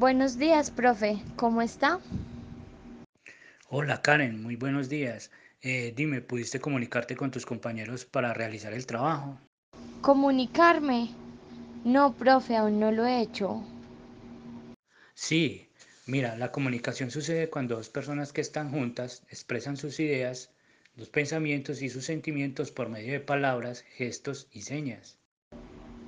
Buenos días, profe. ¿Cómo está? Hola Karen, muy buenos días. Eh, dime, ¿pudiste comunicarte con tus compañeros para realizar el trabajo? ¿Comunicarme? No, profe, aún no lo he hecho. Sí, mira, la comunicación sucede cuando dos personas que están juntas expresan sus ideas, los pensamientos y sus sentimientos por medio de palabras, gestos y señas.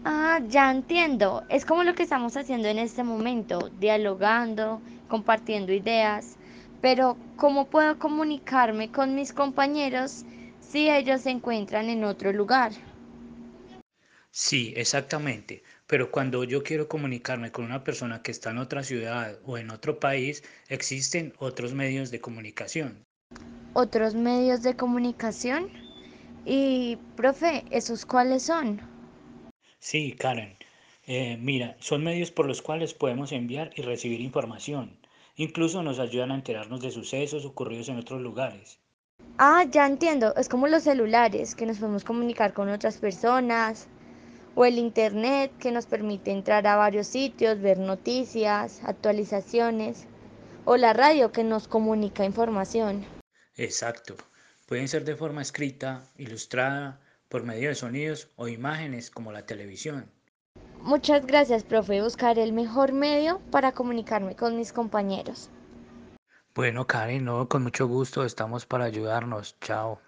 Ah, ya entiendo. Es como lo que estamos haciendo en este momento, dialogando, compartiendo ideas. Pero, ¿cómo puedo comunicarme con mis compañeros si ellos se encuentran en otro lugar? Sí, exactamente. Pero cuando yo quiero comunicarme con una persona que está en otra ciudad o en otro país, existen otros medios de comunicación. ¿Otros medios de comunicación? Y, profe, ¿esos cuáles son? Sí, Karen. Eh, mira, son medios por los cuales podemos enviar y recibir información. Incluso nos ayudan a enterarnos de sucesos ocurridos en otros lugares. Ah, ya entiendo. Es como los celulares, que nos podemos comunicar con otras personas, o el Internet, que nos permite entrar a varios sitios, ver noticias, actualizaciones, o la radio, que nos comunica información. Exacto. Pueden ser de forma escrita, ilustrada, por medio de sonidos o imágenes como la televisión. Muchas gracias, profe. Buscaré el mejor medio para comunicarme con mis compañeros. Bueno, Karen, no, con mucho gusto, estamos para ayudarnos. Chao.